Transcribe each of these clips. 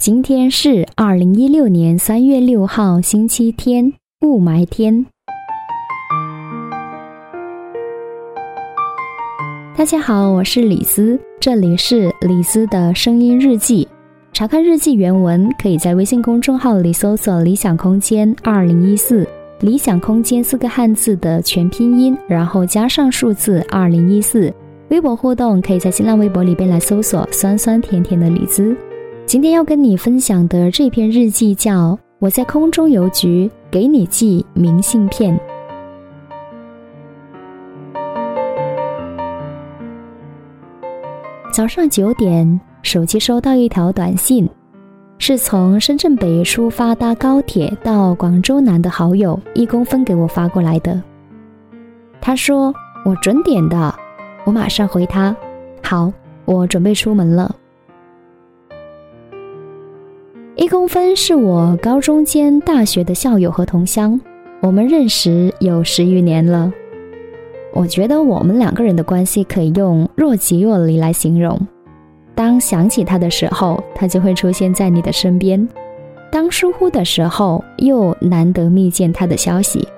今天是二零一六年三月六号，星期天，雾霾天。大家好，我是李斯，这里是李斯的声音日记。查看日记原文，可以在微信公众号里搜索“理想空间二零一四”，理想空间四个汉字的全拼音，然后加上数字二零一四。微博互动，可以在新浪微博里边来搜索“酸酸甜甜的李子”。今天要跟你分享的这篇日记叫《我在空中邮局给你寄明信片》。早上九点，手机收到一条短信，是从深圳北出发搭高铁到广州南的好友一公分给我发过来的。他说：“我准点的。”我马上回他：“好，我准备出门了。”公分是我高中兼大学的校友和同乡，我们认识有十余年了。我觉得我们两个人的关系可以用若即若离来形容。当想起他的时候，他就会出现在你的身边；当疏忽的时候，又难得密见他的消息。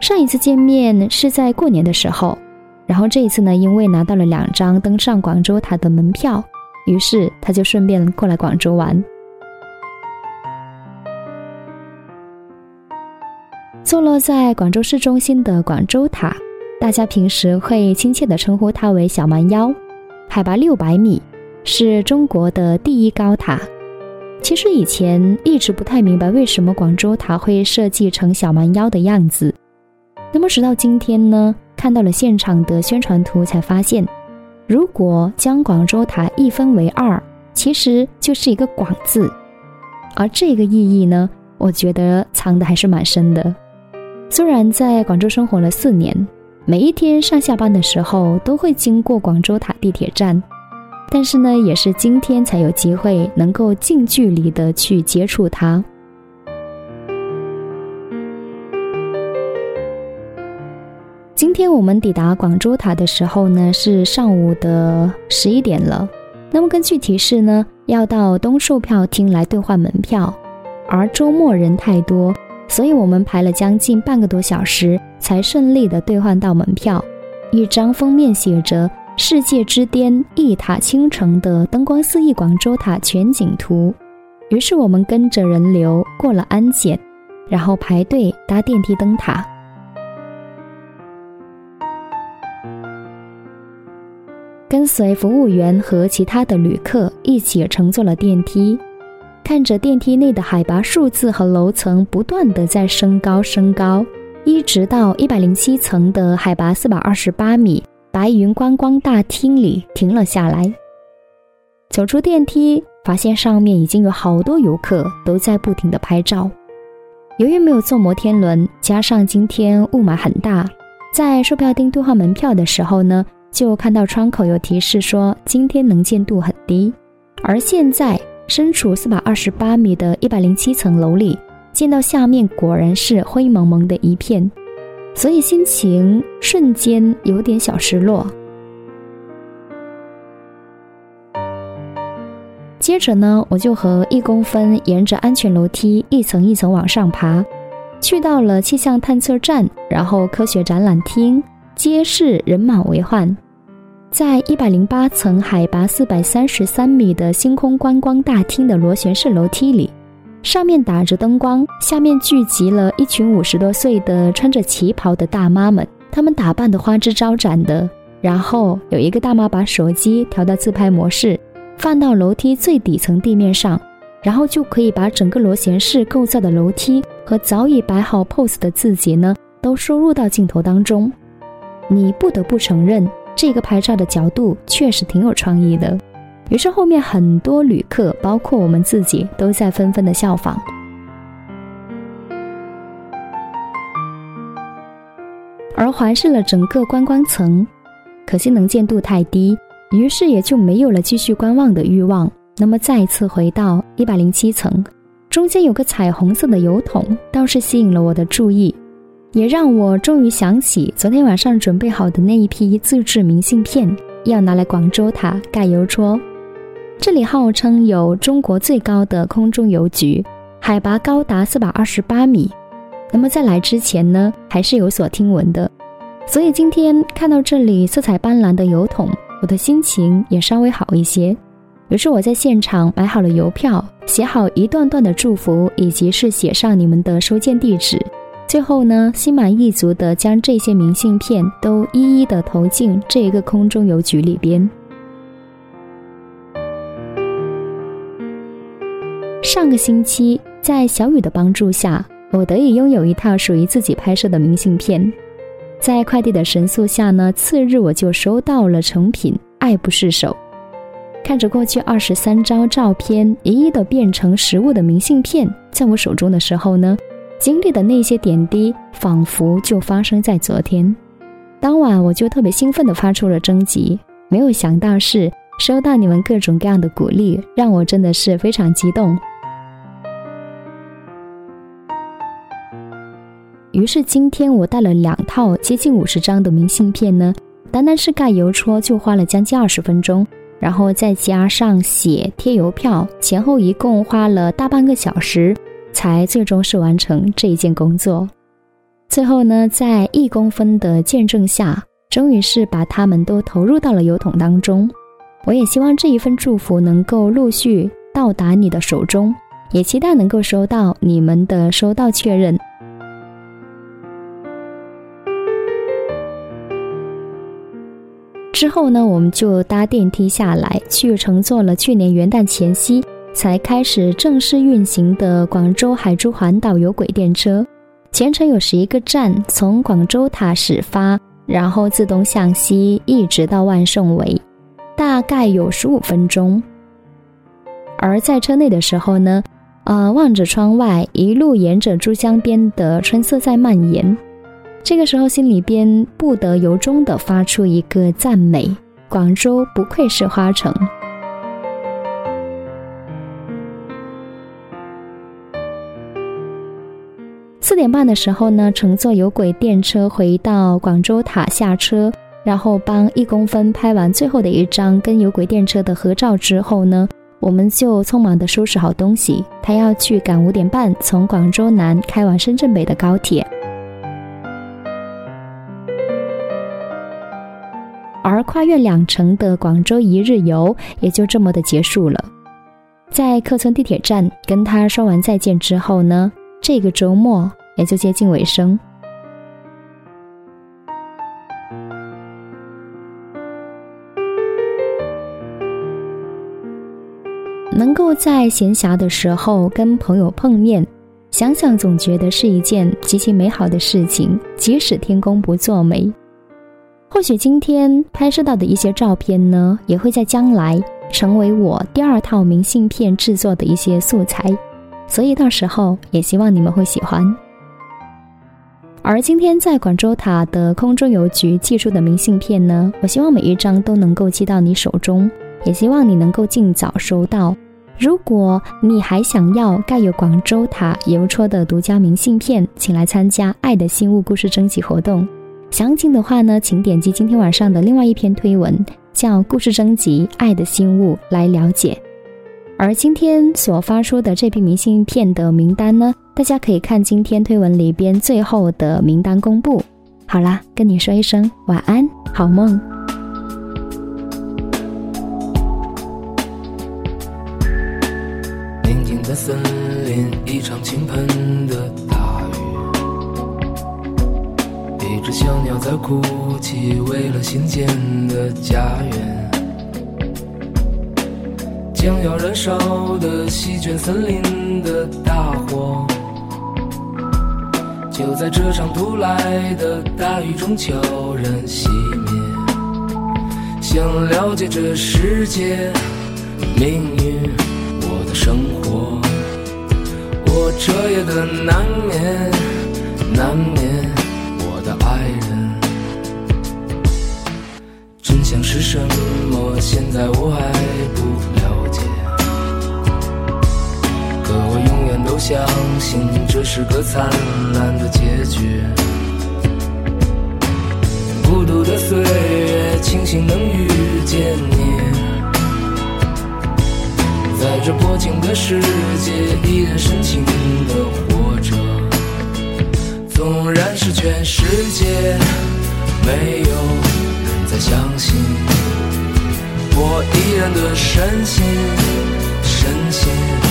上一次见面是在过年的时候，然后这一次呢，因为拿到了两张登上广州塔的门票，于是他就顺便过来广州玩。坐落在广州市中心的广州塔，大家平时会亲切地称呼它为“小蛮腰”，海拔六百米，是中国的第一高塔。其实以前一直不太明白为什么广州塔会设计成小蛮腰的样子，那么直到今天呢，看到了现场的宣传图，才发现，如果将广州塔一分为二，其实就是一个“广”字，而这个意义呢，我觉得藏的还是蛮深的。虽然在广州生活了四年，每一天上下班的时候都会经过广州塔地铁站，但是呢，也是今天才有机会能够近距离的去接触它。今天我们抵达广州塔的时候呢，是上午的十一点了。那么根据提示呢，要到东售票厅来兑换门票，而周末人太多。所以我们排了将近半个多小时，才顺利的兑换到门票。一张封面写着“世界之巅，一塔倾城”的灯光四溢广州塔全景图。于是我们跟着人流过了安检，然后排队搭电梯登塔。跟随服务员和其他的旅客一起乘坐了电梯。看着电梯内的海拔数字和楼层不断的在升高升高，一直到一百零七层的海拔四百二十八米白云观光大厅里停了下来。走出电梯，发现上面已经有好多游客都在不停的拍照。由于没有坐摩天轮，加上今天雾霾很大，在售票厅兑换门票的时候呢，就看到窗口有提示说今天能见度很低，而现在。身处四百二十八米的一百零七层楼里，见到下面果然是灰蒙蒙的一片，所以心情瞬间有点小失落。接着呢，我就和一公分沿着安全楼梯一层一层往上爬，去到了气象探测站，然后科学展览厅，街市人满为患。在一百零八层、海拔四百三十三米的星空观光大厅的螺旋式楼梯里，上面打着灯光，下面聚集了一群五十多岁的穿着旗袍的大妈们，她们打扮的花枝招展的。然后有一个大妈把手机调到自拍模式，放到楼梯最底层地面上，然后就可以把整个螺旋式构造的楼梯和早已摆好 pose 的自己呢，都收入到镜头当中。你不得不承认。这个拍照的角度确实挺有创意的，于是后面很多旅客，包括我们自己，都在纷纷的效仿。而环视了整个观光层，可惜能见度太低，于是也就没有了继续观望的欲望。那么再次回到一百零七层，中间有个彩虹色的油桶，倒是吸引了我的注意。也让我终于想起昨天晚上准备好的那一批自制明信片，要拿来广州塔盖邮戳。这里号称有中国最高的空中邮局，海拔高达四百二十八米。那么在来之前呢，还是有所听闻的，所以今天看到这里色彩斑斓的邮筒，我的心情也稍微好一些。于是我在现场买好了邮票，写好一段段的祝福，以及是写上你们的收件地址。最后呢，心满意足的将这些明信片都一一的投进这一个空中邮局里边。上个星期，在小雨的帮助下，我得以拥有一套属于自己拍摄的明信片。在快递的神速下呢，次日我就收到了成品，爱不释手。看着过去二十三张照片一一的变成实物的明信片在我手中的时候呢，经历的那些点滴仿佛就发生在昨天。当晚我就特别兴奋的发出了征集，没有想到是收到你们各种各样的鼓励，让我真的是非常激动。于是今天我带了两套接近五十张的明信片呢，单单是盖邮戳就花了将近二十分钟。然后再加上写贴邮票，前后一共花了大半个小时，才最终是完成这一件工作。最后呢，在一公分的见证下，终于是把他们都投入到了油桶当中。我也希望这一份祝福能够陆续到达你的手中，也期待能够收到你们的收到确认。之后呢，我们就搭电梯下来，去乘坐了去年元旦前夕才开始正式运行的广州海珠环岛有轨电车。全程有十一个站，从广州塔始发，然后自东向西，一直到万盛围，大概有十五分钟。而在车内的时候呢，呃，望着窗外，一路沿着珠江边的春色在蔓延。这个时候，心里边不得由衷的发出一个赞美：广州不愧是花城。四点半的时候呢，乘坐有轨电车回到广州塔下车，然后帮一公分拍完最后的一张跟有轨电车的合照之后呢，我们就匆忙的收拾好东西，他要去赶五点半从广州南开往深圳北的高铁。而跨越两城的广州一日游也就这么的结束了。在客村地铁站跟他说完再见之后呢，这个周末也就接近尾声。能够在闲暇的时候跟朋友碰面，想想总觉得是一件极其美好的事情，即使天公不作美。或许今天拍摄到的一些照片呢，也会在将来成为我第二套明信片制作的一些素材，所以到时候也希望你们会喜欢。而今天在广州塔的空中邮局寄出的明信片呢，我希望每一张都能够寄到你手中，也希望你能够尽早收到。如果你还想要盖有广州塔邮戳的独家明信片，请来参加“爱的新物”故事征集活动。详情的话呢，请点击今天晚上的另外一篇推文，叫《故事征集爱的新物》来了解。而今天所发出的这批明信片的名单呢，大家可以看今天推文里边最后的名单公布。好啦，跟你说一声晚安，好梦。宁静的森林，一场倾盆的大雨。一只小鸟在哭泣，为了新建的家园。将要燃烧的席卷森林的大火，就在这场突来的大雨中悄然熄灭。想了解这世界命运，我的生活，我彻夜的难眠，难眠。我的爱人，真相是什么？现在我还不都相信，这是个灿烂的结局。孤独的岁月，庆幸能遇见你。在这薄情的世界，依然深情的活着。纵然是全世界没有人再相信，我依然的深信，深信，深信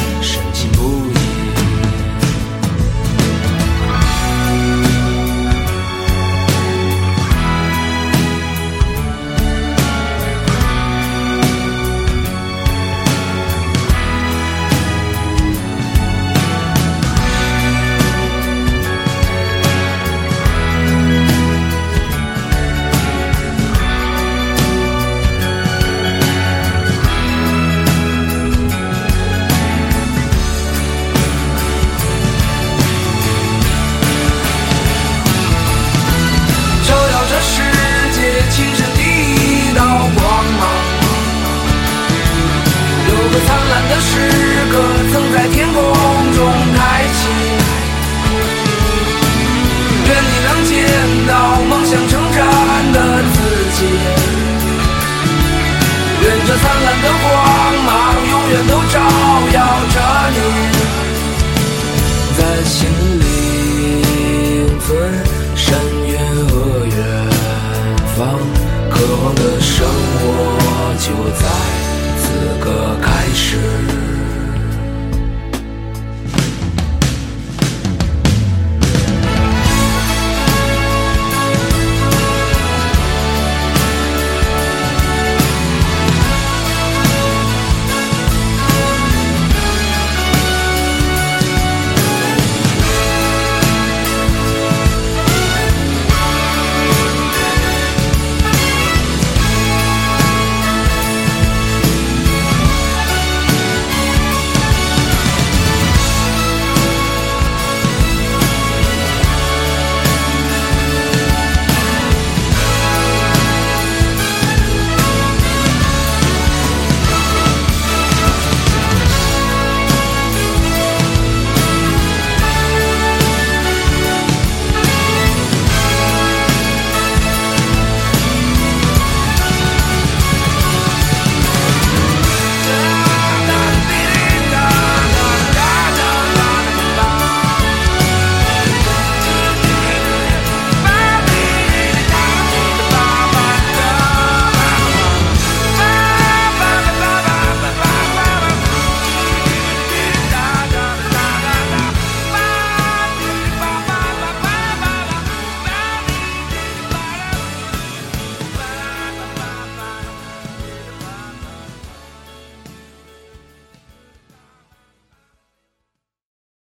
生活就在。